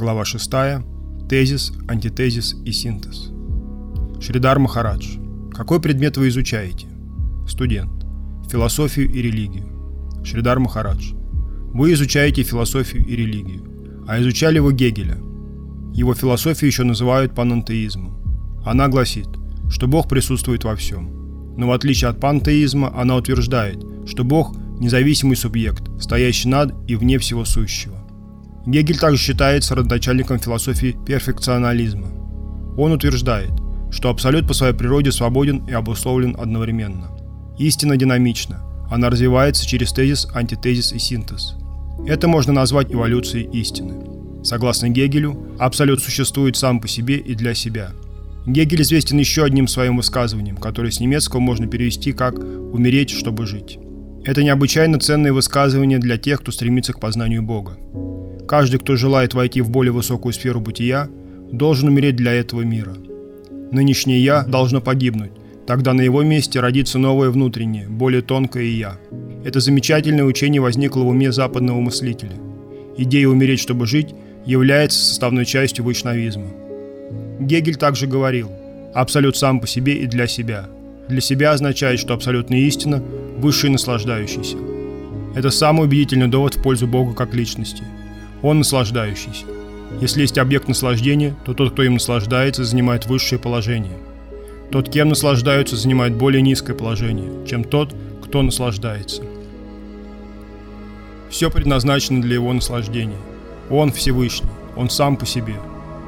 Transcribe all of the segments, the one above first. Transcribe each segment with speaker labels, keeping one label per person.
Speaker 1: Глава 6. Тезис, антитезис и синтез. Шридар Махарадж. Какой предмет вы изучаете? Студент. Философию и религию. Шридар Махарадж. Вы изучаете философию и религию. А изучали вы Гегеля. Его философию еще называют панантеизмом. Она гласит, что Бог присутствует во всем. Но в отличие от пантеизма, она утверждает, что Бог – независимый субъект, стоящий над и вне всего сущего. Гегель также считается родоначальником философии перфекционализма. Он утверждает, что абсолют по своей природе свободен и обусловлен одновременно. Истина динамична, она развивается через тезис, антитезис и синтез. Это можно назвать эволюцией истины. Согласно Гегелю, абсолют существует сам по себе и для себя. Гегель известен еще одним своим высказыванием, которое с немецкого можно перевести как «умереть, чтобы жить». Это необычайно ценное высказывание для тех, кто стремится к познанию Бога. Каждый, кто желает войти в более высокую сферу бытия, должен умереть для этого мира. Нынешнее «я» должно погибнуть, тогда на его месте родится новое внутреннее, более тонкое «я». Это замечательное учение возникло в уме западного мыслителя. Идея умереть, чтобы жить, является составной частью вайшнавизма. Гегель также говорил, абсолют сам по себе и для себя. Для себя означает, что абсолютная истина – высший наслаждающийся. Это самый убедительный довод в пользу Бога как личности – он наслаждающийся. Если есть объект наслаждения, то тот, кто им наслаждается, занимает высшее положение. Тот, кем наслаждаются, занимает более низкое положение, чем тот, кто наслаждается. Все предназначено для его наслаждения. Он Всевышний, он сам по себе.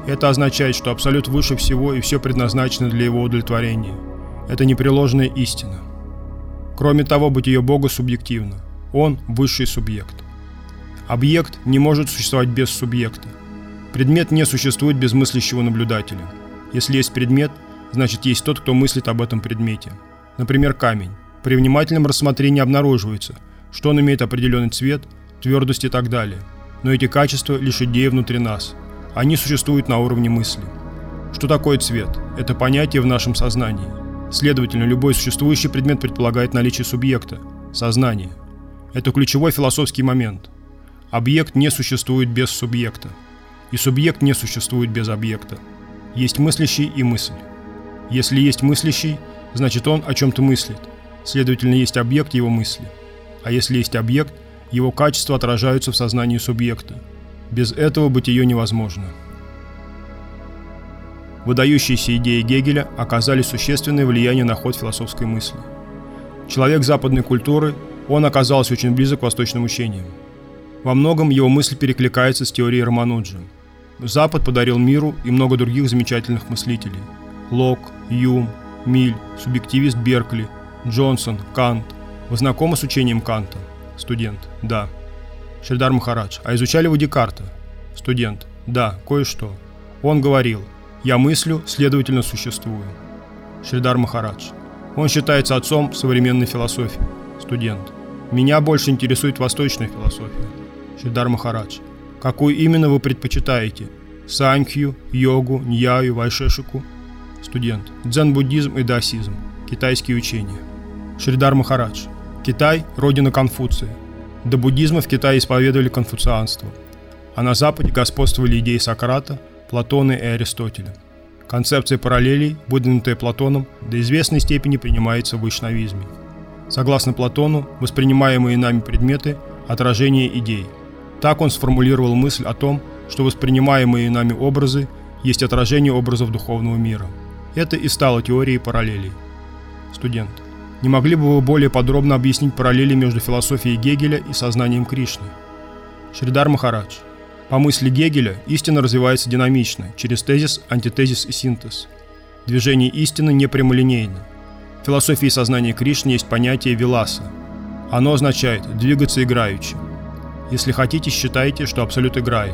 Speaker 1: Это означает, что Абсолют выше всего и все предназначено для его удовлетворения. Это непреложная истина. Кроме того, бытие Бога субъективно. Он – высший субъект. Объект не может существовать без субъекта. Предмет не существует без мыслящего наблюдателя. Если есть предмет, значит есть тот, кто мыслит об этом предмете. Например, камень. При внимательном рассмотрении обнаруживается, что он имеет определенный цвет, твердость и так далее. Но эти качества лишь идеи внутри нас. Они существуют на уровне мысли. Что такое цвет? Это понятие в нашем сознании. Следовательно, любой существующий предмет предполагает наличие субъекта, сознания. Это ключевой философский момент. Объект не существует без субъекта. И субъект не существует без объекта. Есть мыслящий и мысль. Если есть мыслящий, значит он о чем-то мыслит. Следовательно, есть объект его мысли. А если есть объект, его качества отражаются в сознании субъекта. Без этого бытие невозможно. Выдающиеся идеи Гегеля оказали существенное влияние на ход философской мысли. Человек западной культуры, он оказался очень близок к восточным учениям. Во многом его мысль перекликается с теорией Рамануджи. Запад подарил миру и много других замечательных мыслителей. Лок, Юм, Миль, субъективист Беркли, Джонсон, Кант. Вы знакомы с учением Канта? Студент. Да. Шридар Махарадж. А изучали вы Декарта? Студент. Да, кое-что. Он говорил, я мыслю, следовательно существую. Шридар Махарадж. Он считается отцом современной философии. Студент. Меня больше интересует восточная философия. Шридар Махарадж. Какую именно вы предпочитаете? Санхью, йогу, ньяю, вайшешику? Студент. Дзен-буддизм и даосизм. Китайские учения. Шридар Махарадж. Китай – родина Конфуция. До буддизма в Китае исповедовали конфуцианство. А на Западе господствовали идеи Сократа, Платона и Аристотеля. Концепция параллелей, выдвинутая Платоном, до известной степени принимается в вайшнавизме. Согласно Платону, воспринимаемые нами предметы – отражение идей – так он сформулировал мысль о том, что воспринимаемые нами образы есть отражение образов духовного мира. Это и стало теорией параллелей. Студент. Не могли бы вы более подробно объяснить параллели между философией Гегеля и сознанием Кришны? Шридар Махарадж. По мысли Гегеля, истина развивается динамично, через тезис, антитезис и синтез. Движение истины не прямолинейно. В философии сознания Кришны есть понятие «виласа». Оно означает «двигаться играючи». Если хотите, считайте, что Абсолют играет.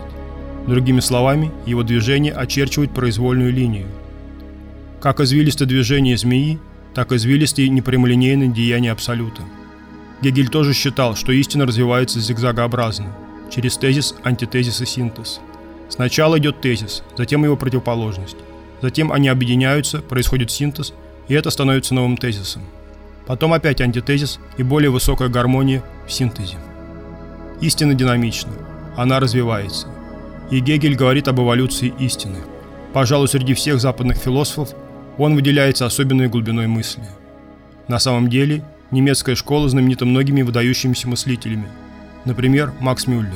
Speaker 1: Другими словами, его движение очерчивает произвольную линию. Как извилистое движение змеи, так извилистые непрямолинейные деяния Абсолюта. Гегель тоже считал, что истина развивается зигзагообразно, через тезис, антитезис и синтез. Сначала идет тезис, затем его противоположность. Затем они объединяются, происходит синтез, и это становится новым тезисом. Потом опять антитезис и более высокая гармония в синтезе. Истина динамична, она развивается. И Гегель говорит об эволюции истины. Пожалуй, среди всех западных философов он выделяется особенной глубиной мысли. На самом деле, немецкая школа знаменита многими выдающимися мыслителями, например, Макс Мюллер.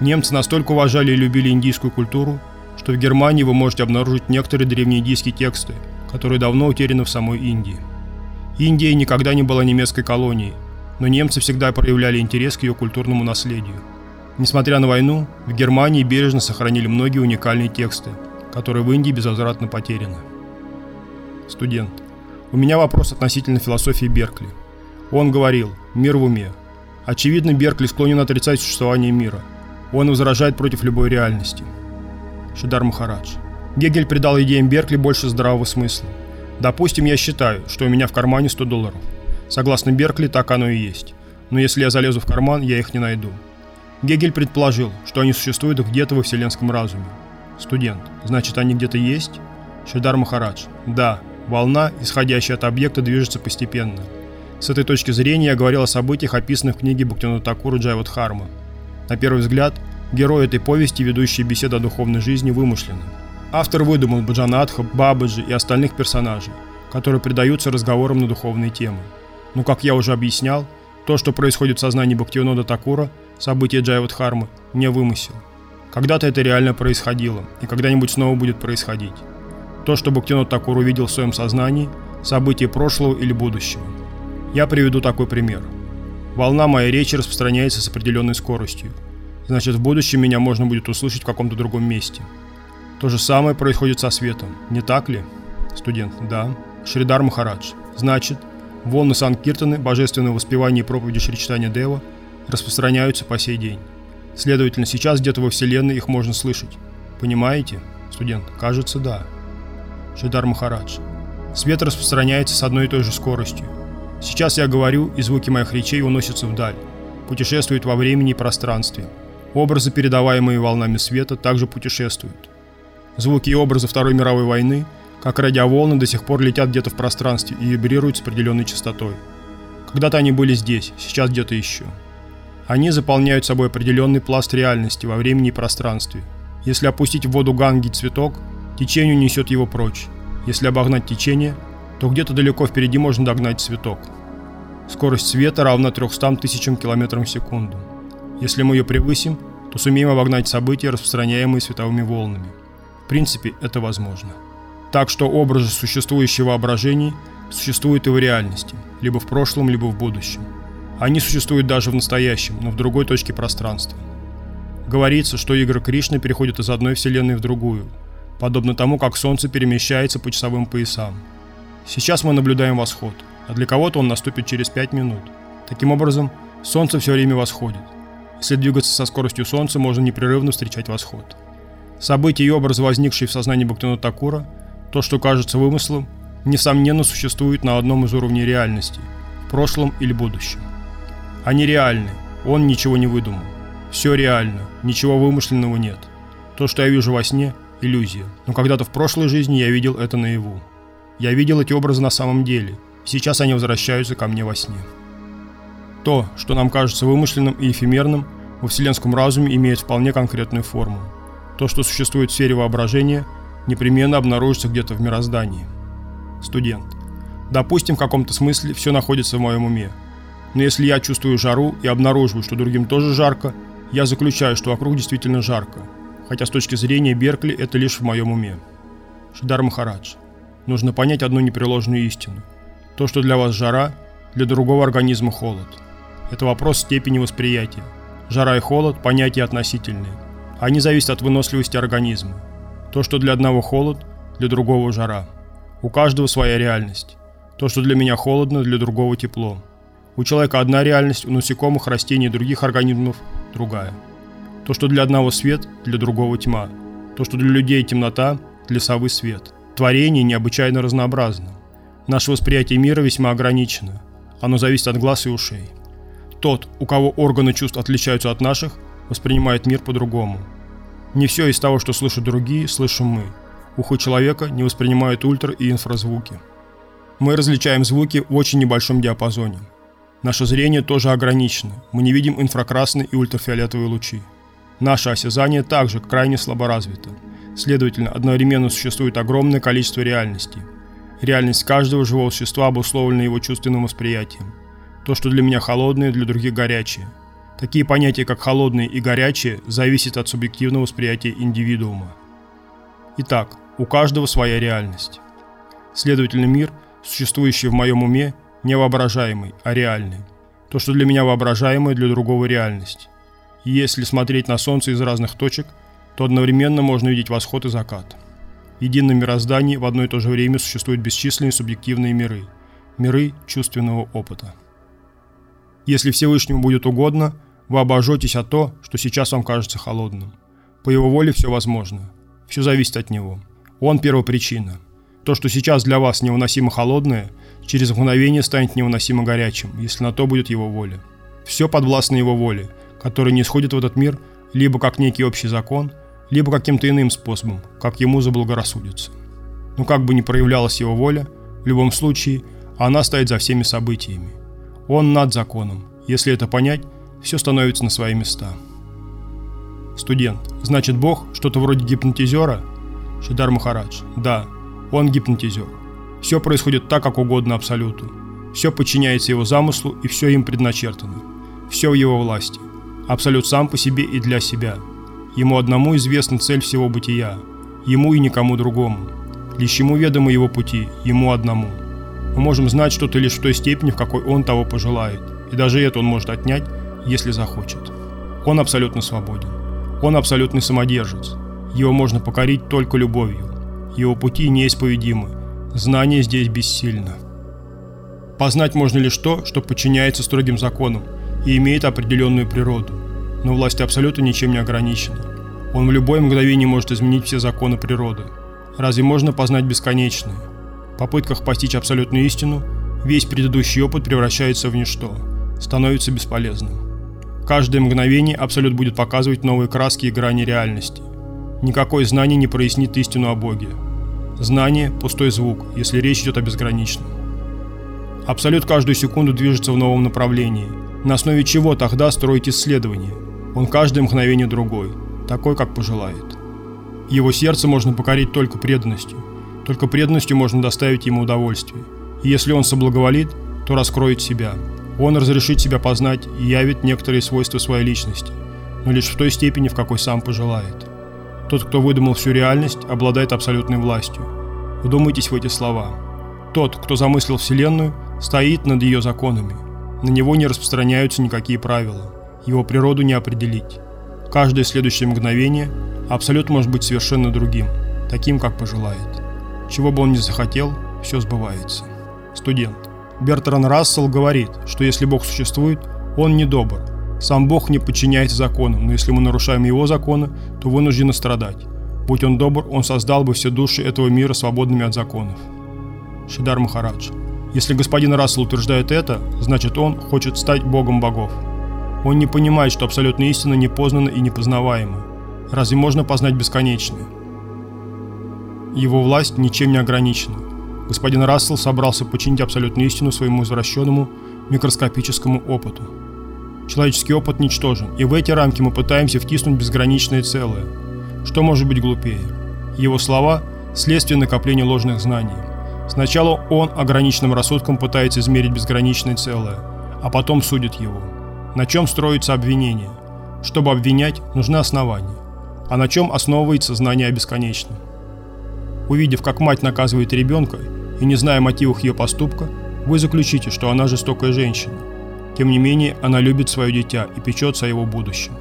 Speaker 1: Немцы настолько уважали и любили индийскую культуру, что в Германии вы можете обнаружить некоторые древнеиндийские тексты, которые давно утеряны в самой Индии. Индия никогда не была немецкой колонией, но немцы всегда проявляли интерес к ее культурному наследию. Несмотря на войну, в Германии бережно сохранили многие уникальные тексты, которые в Индии безвозвратно потеряны. Студент. У меня вопрос относительно философии Беркли. Он говорил «мир в уме». Очевидно, Беркли склонен отрицать существование мира. Он возражает против любой реальности. Шидар Махарадж. Гегель придал идеям Беркли больше здравого смысла. Допустим, я считаю, что у меня в кармане 100 долларов. Согласно Беркли, так оно и есть. Но если я залезу в карман, я их не найду. Гегель предположил, что они существуют где-то во вселенском разуме. Студент. Значит, они где-то есть? Шидар Махарадж. Да. Волна, исходящая от объекта, движется постепенно. С этой точки зрения я говорил о событиях, описанных в книге Бхактина Такура Джайвадхарма. На первый взгляд, герой этой повести, ведущие беседу о духовной жизни, вымышлены. Автор выдумал Баджанатха, Бабаджи и остальных персонажей, которые предаются разговорам на духовные темы. Но, как я уже объяснял, то, что происходит в сознании Бхактивинода Такура – события Джайвадхармы, не вымысел. Когда-то это реально происходило, и когда-нибудь снова будет происходить. То, что Бхактинот Такур увидел в своем сознании, события прошлого или будущего. Я приведу такой пример. Волна моей речи распространяется с определенной скоростью. Значит, в будущем меня можно будет услышать в каком-то другом месте. То же самое происходит со светом, не так ли? Студент. Да. Шридар Махарадж. Значит, волны Санкиртаны, божественного воспевания и проповеди Шричтания Дева – распространяются по сей день. Следовательно, сейчас где-то во Вселенной их можно слышать. Понимаете? Студент. Кажется, да. Шидар Махарадж. Свет распространяется с одной и той же скоростью. Сейчас я говорю, и звуки моих речей уносятся вдаль, путешествуют во времени и пространстве. Образы, передаваемые волнами света, также путешествуют. Звуки и образы Второй мировой войны, как радиоволны, до сих пор летят где-то в пространстве и вибрируют с определенной частотой. Когда-то они были здесь, сейчас где-то еще. Они заполняют собой определенный пласт реальности во времени и пространстве. Если опустить в воду ганги цветок, течение унесет его прочь. Если обогнать течение, то где-то далеко впереди можно догнать цветок. Скорость света равна 300 тысячам километрам в секунду. Если мы ее превысим, то сумеем обогнать события, распространяемые световыми волнами. В принципе, это возможно. Так что образы, существующие в воображении, существуют и в реальности, либо в прошлом, либо в будущем. Они существуют даже в настоящем, но в другой точке пространства. Говорится, что игры Кришны переходят из одной вселенной в другую, подобно тому, как Солнце перемещается по часовым поясам. Сейчас мы наблюдаем восход, а для кого-то он наступит через 5 минут. Таким образом, Солнце все время восходит. Если двигаться со скоростью Солнца, можно непрерывно встречать восход. События и образы, возникшие в сознании Бхактина Такура, то, что кажется вымыслом, несомненно существует на одном из уровней реальности – в прошлом или будущем. Они реальны. Он ничего не выдумал. Все реально. Ничего вымышленного нет. То, что я вижу во сне – иллюзия. Но когда-то в прошлой жизни я видел это наяву. Я видел эти образы на самом деле. Сейчас они возвращаются ко мне во сне. То, что нам кажется вымышленным и эфемерным, во вселенском разуме имеет вполне конкретную форму. То, что существует в сфере воображения, непременно обнаружится где-то в мироздании. Студент. Допустим, в каком-то смысле все находится в моем уме – но если я чувствую жару и обнаруживаю, что другим тоже жарко, я заключаю, что вокруг действительно жарко. Хотя с точки зрения Беркли это лишь в моем уме. Шидар Махарадж. Нужно понять одну непреложную истину. То, что для вас жара, для другого организма холод. Это вопрос степени восприятия. Жара и холод – понятия относительные. Они зависят от выносливости организма. То, что для одного холод, для другого жара. У каждого своя реальность. То, что для меня холодно, для другого тепло. У человека одна реальность, у насекомых, растений и других организмов другая. То, что для одного свет, для другого тьма. То, что для людей темнота, для совы свет. Творение необычайно разнообразно. Наше восприятие мира весьма ограничено. Оно зависит от глаз и ушей. Тот, у кого органы чувств отличаются от наших, воспринимает мир по-другому. Не все из того, что слышат другие, слышим мы. Ухо человека не воспринимает ультра- и инфразвуки. Мы различаем звуки в очень небольшом диапазоне – Наше зрение тоже ограничено. Мы не видим инфракрасные и ультрафиолетовые лучи. Наше осязание также крайне слабо развито. Следовательно, одновременно существует огромное количество реальностей. Реальность каждого живого существа обусловлена его чувственным восприятием. То, что для меня холодное, для других горячее. Такие понятия, как холодные и горячее, зависят от субъективного восприятия индивидуума. Итак, у каждого своя реальность. Следовательно, мир, существующий в моем уме, не воображаемый, а реальный. То, что для меня воображаемое, для другого реальность. Если смотреть на Солнце из разных точек, то одновременно можно видеть восход и закат. В едином мироздании в одно и то же время существуют бесчисленные субъективные миры. Миры чувственного опыта. Если Всевышнему будет угодно, вы обожжетесь о то, что сейчас вам кажется холодным. По его воле все возможно. Все зависит от него. Он первопричина. То, что сейчас для вас невыносимо холодное, через мгновение станет невыносимо горячим, если на то будет его воля. Все подвластно его воле, которая не исходит в этот мир либо как некий общий закон, либо каким-то иным способом, как ему заблагорассудится. Но как бы ни проявлялась его воля, в любом случае, она стоит за всеми событиями. Он над законом. Если это понять, все становится на свои места. Студент. Значит, Бог что-то вроде гипнотизера? Шидар Махарадж. Да, он гипнотизер. Все происходит так, как угодно Абсолюту. Все подчиняется его замыслу и все им предначертано. Все в его власти. Абсолют сам по себе и для себя. Ему одному известна цель всего бытия. Ему и никому другому. Лишь ему ведомы его пути, ему одному. Мы можем знать что-то лишь в той степени, в какой он того пожелает. И даже это он может отнять, если захочет. Он абсолютно свободен. Он абсолютный самодержец. Его можно покорить только любовью. Его пути неисповедимы. Знание здесь бессильно. Познать можно лишь то, что подчиняется строгим законам и имеет определенную природу. Но власть Абсолюта ничем не ограничена. Он в любое мгновение может изменить все законы природы. Разве можно познать бесконечное? В попытках постичь абсолютную истину весь предыдущий опыт превращается в ничто, становится бесполезным. Каждое мгновение Абсолют будет показывать новые краски и грани реальности. Никакое знание не прояснит истину о Боге. Знание – пустой звук, если речь идет о безграничном. Абсолют каждую секунду движется в новом направлении. На основе чего тогда строить исследование? Он каждое мгновение другой, такой, как пожелает. Его сердце можно покорить только преданностью. Только преданностью можно доставить ему удовольствие. И если он соблаговолит, то раскроет себя – он разрешит себя познать и явит некоторые свойства своей личности, но лишь в той степени, в какой сам пожелает. Тот, кто выдумал всю реальность, обладает абсолютной властью. Вдумайтесь в эти слова. Тот, кто замыслил Вселенную, стоит над ее законами. На него не распространяются никакие правила. Его природу не определить. Каждое следующее мгновение Абсолют может быть совершенно другим, таким, как пожелает. Чего бы он ни захотел, все сбывается. Студент. Бертран Рассел говорит, что если Бог существует, он не добр. Сам Бог не подчиняется законам, но если мы нарушаем его законы, то вынуждены страдать. Будь он добр, он создал бы все души этого мира свободными от законов. Шидар Махарадж. Если господин Рассел утверждает это, значит он хочет стать богом богов. Он не понимает, что абсолютная истина не познана и непознаваема. Разве можно познать бесконечное? Его власть ничем не ограничена. Господин Рассел собрался починить абсолютную истину своему извращенному микроскопическому опыту. Человеческий опыт ничтожен, и в эти рамки мы пытаемся втиснуть безграничное целое. Что может быть глупее? Его слова – следствие накопления ложных знаний. Сначала он ограниченным рассудком пытается измерить безграничное целое, а потом судит его. На чем строится обвинение? Чтобы обвинять, нужны основания. А на чем основывается знание о бесконечном? Увидев, как мать наказывает ребенка и не зная мотивов ее поступка, вы заключите, что она жестокая женщина. Тем не менее, она любит свое дитя и печется о его будущем.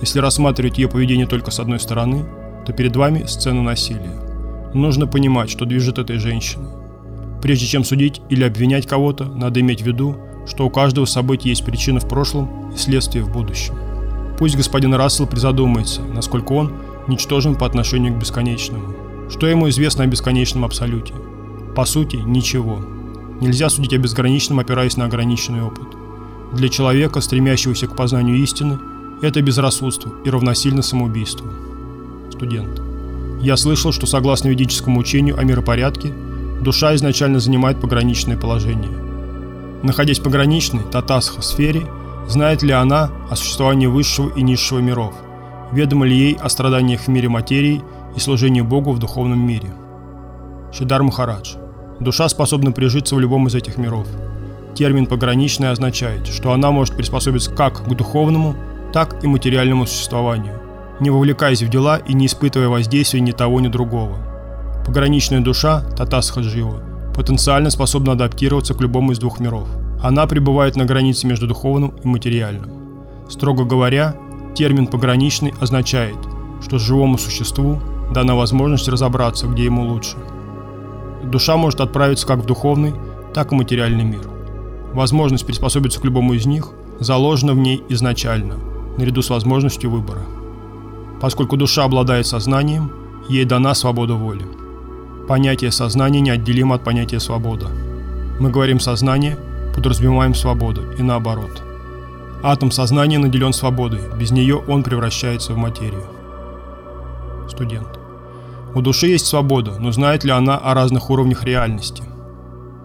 Speaker 1: Если рассматривать ее поведение только с одной стороны, то перед вами сцена насилия. нужно понимать, что движет этой женщиной. Прежде чем судить или обвинять кого-то, надо иметь в виду, что у каждого события есть причина в прошлом и следствие в будущем. Пусть господин Рассел призадумается, насколько он ничтожен по отношению к бесконечному. Что ему известно о бесконечном абсолюте? По сути, ничего. Нельзя судить о безграничном, опираясь на ограниченный опыт. Для человека, стремящегося к познанию истины, это безрассудство и равносильно самоубийству. Студент. Я слышал, что согласно ведическому учению о миропорядке, душа изначально занимает пограничное положение. Находясь в пограничной, татасха, сфере, знает ли она о существовании высшего и низшего миров? Ведомо ли ей о страданиях в мире материи и служении Богу в духовном мире? Шидар Махарадж. Душа способна прижиться в любом из этих миров. Термин «пограничный» означает, что она может приспособиться как к духовному, так и материальному существованию, не вовлекаясь в дела и не испытывая воздействия ни того, ни другого. Пограничная душа, Татасха Джива, потенциально способна адаптироваться к любому из двух миров. Она пребывает на границе между духовным и материальным. Строго говоря, термин «пограничный» означает, что живому существу дана возможность разобраться, где ему лучше. Душа может отправиться как в духовный, так и материальный мир. Возможность приспособиться к любому из них заложена в ней изначально, наряду с возможностью выбора. Поскольку душа обладает сознанием, ей дана свобода воли. Понятие сознания неотделимо от понятия свобода. Мы говорим «сознание», подразумеваем свободу, и наоборот. Атом сознания наделен свободой, без нее он превращается в материю. Студент. У души есть свобода, но знает ли она о разных уровнях реальности?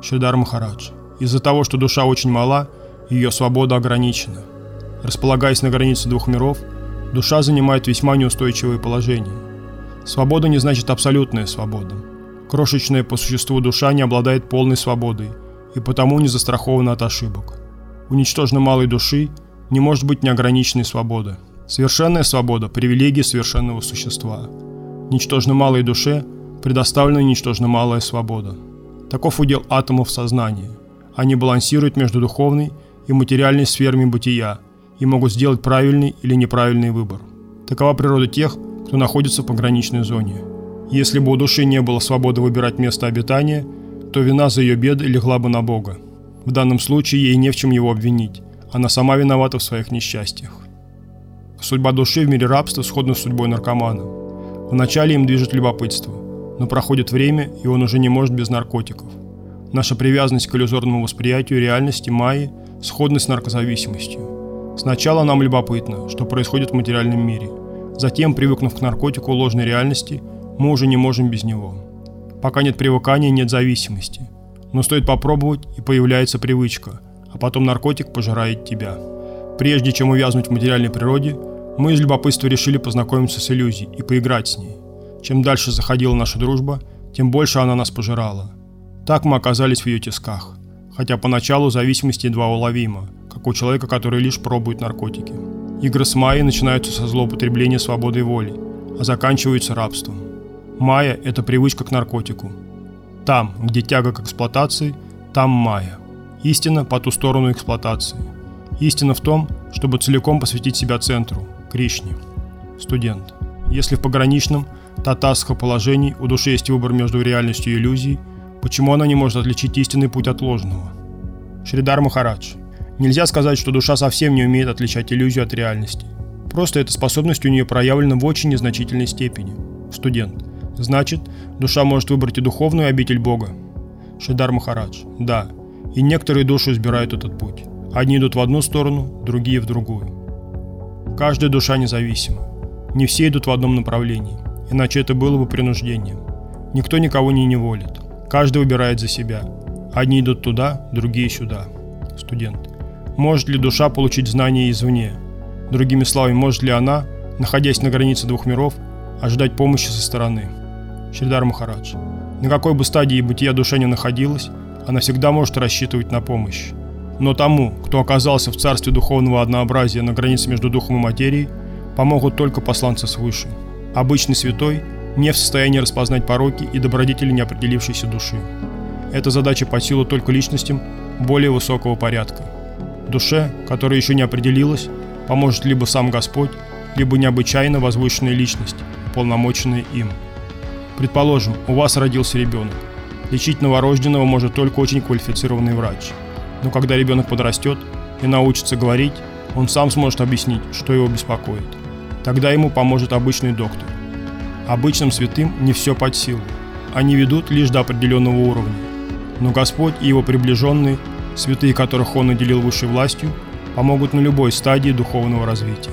Speaker 1: Шридар Махарадж. Из-за того, что душа очень мала, ее свобода ограничена. Располагаясь на границе двух миров, душа занимает весьма неустойчивое положение. Свобода не значит абсолютная свобода. Крошечная по существу душа не обладает полной свободой и потому не застрахована от ошибок. У ничтожно малой души не может быть неограниченной свободы. Совершенная свобода – привилегия совершенного существа. Ничтожно малой душе предоставлена ничтожно малая свобода. Таков удел атомов сознания. Они балансируют между духовной и материальной сферами бытия и могут сделать правильный или неправильный выбор. Такова природа тех, кто находится в пограничной зоне – если бы у души не было свободы выбирать место обитания, то вина за ее беды легла бы на Бога. В данном случае ей не в чем его обвинить. Она сама виновата в своих несчастьях. Судьба души в мире рабства сходна с судьбой наркомана. Вначале им движет любопытство, но проходит время, и он уже не может без наркотиков. Наша привязанность к иллюзорному восприятию реальности Майи сходна с наркозависимостью. Сначала нам любопытно, что происходит в материальном мире. Затем, привыкнув к наркотику ложной реальности – мы уже не можем без него. Пока нет привыкания, нет зависимости. Но стоит попробовать, и появляется привычка, а потом наркотик пожирает тебя. Прежде чем увязнуть в материальной природе, мы из любопытства решили познакомиться с иллюзией и поиграть с ней. Чем дальше заходила наша дружба, тем больше она нас пожирала. Так мы оказались в ее тисках, хотя поначалу зависимость едва уловима, как у человека, который лишь пробует наркотики. Игры с Майей начинаются со злоупотребления свободой воли, а заканчиваются рабством. Майя – это привычка к наркотику. Там, где тяга к эксплуатации, там майя. Истина по ту сторону эксплуатации. Истина в том, чтобы целиком посвятить себя центру, Кришне. Студент. Если в пограничном, татасха положении у души есть выбор между реальностью и иллюзией, почему она не может отличить истинный путь от ложного? Шридар Махарадж. Нельзя сказать, что душа совсем не умеет отличать иллюзию от реальности. Просто эта способность у нее проявлена в очень незначительной степени. Студент. Значит, душа может выбрать и духовную обитель Бога. Шидар Махарадж. Да. И некоторые души избирают этот путь. Одни идут в одну сторону, другие в другую. Каждая душа независима. Не все идут в одном направлении, иначе это было бы принуждением. Никто никого не неволит. Каждый выбирает за себя. Одни идут туда, другие сюда. Студент. Может ли душа получить знания извне? Другими словами, может ли она, находясь на границе двух миров, ожидать помощи со стороны? Шридар Махарадж. На какой бы стадии бытия душа не находилась, она всегда может рассчитывать на помощь. Но тому, кто оказался в царстве духовного однообразия на границе между духом и материей, помогут только посланцы свыше. Обычный святой не в состоянии распознать пороки и добродетели неопределившейся души. Эта задача по силу только личностям более высокого порядка. Душе, которая еще не определилась, поможет либо сам Господь, либо необычайно возвышенная личность, полномоченная им. Предположим, у вас родился ребенок. Лечить новорожденного может только очень квалифицированный врач. Но когда ребенок подрастет и научится говорить, он сам сможет объяснить, что его беспокоит. Тогда ему поможет обычный доктор. Обычным святым не все под силу. Они ведут лишь до определенного уровня. Но Господь и его приближенные, святые которых Он наделил высшей властью, помогут на любой стадии духовного развития.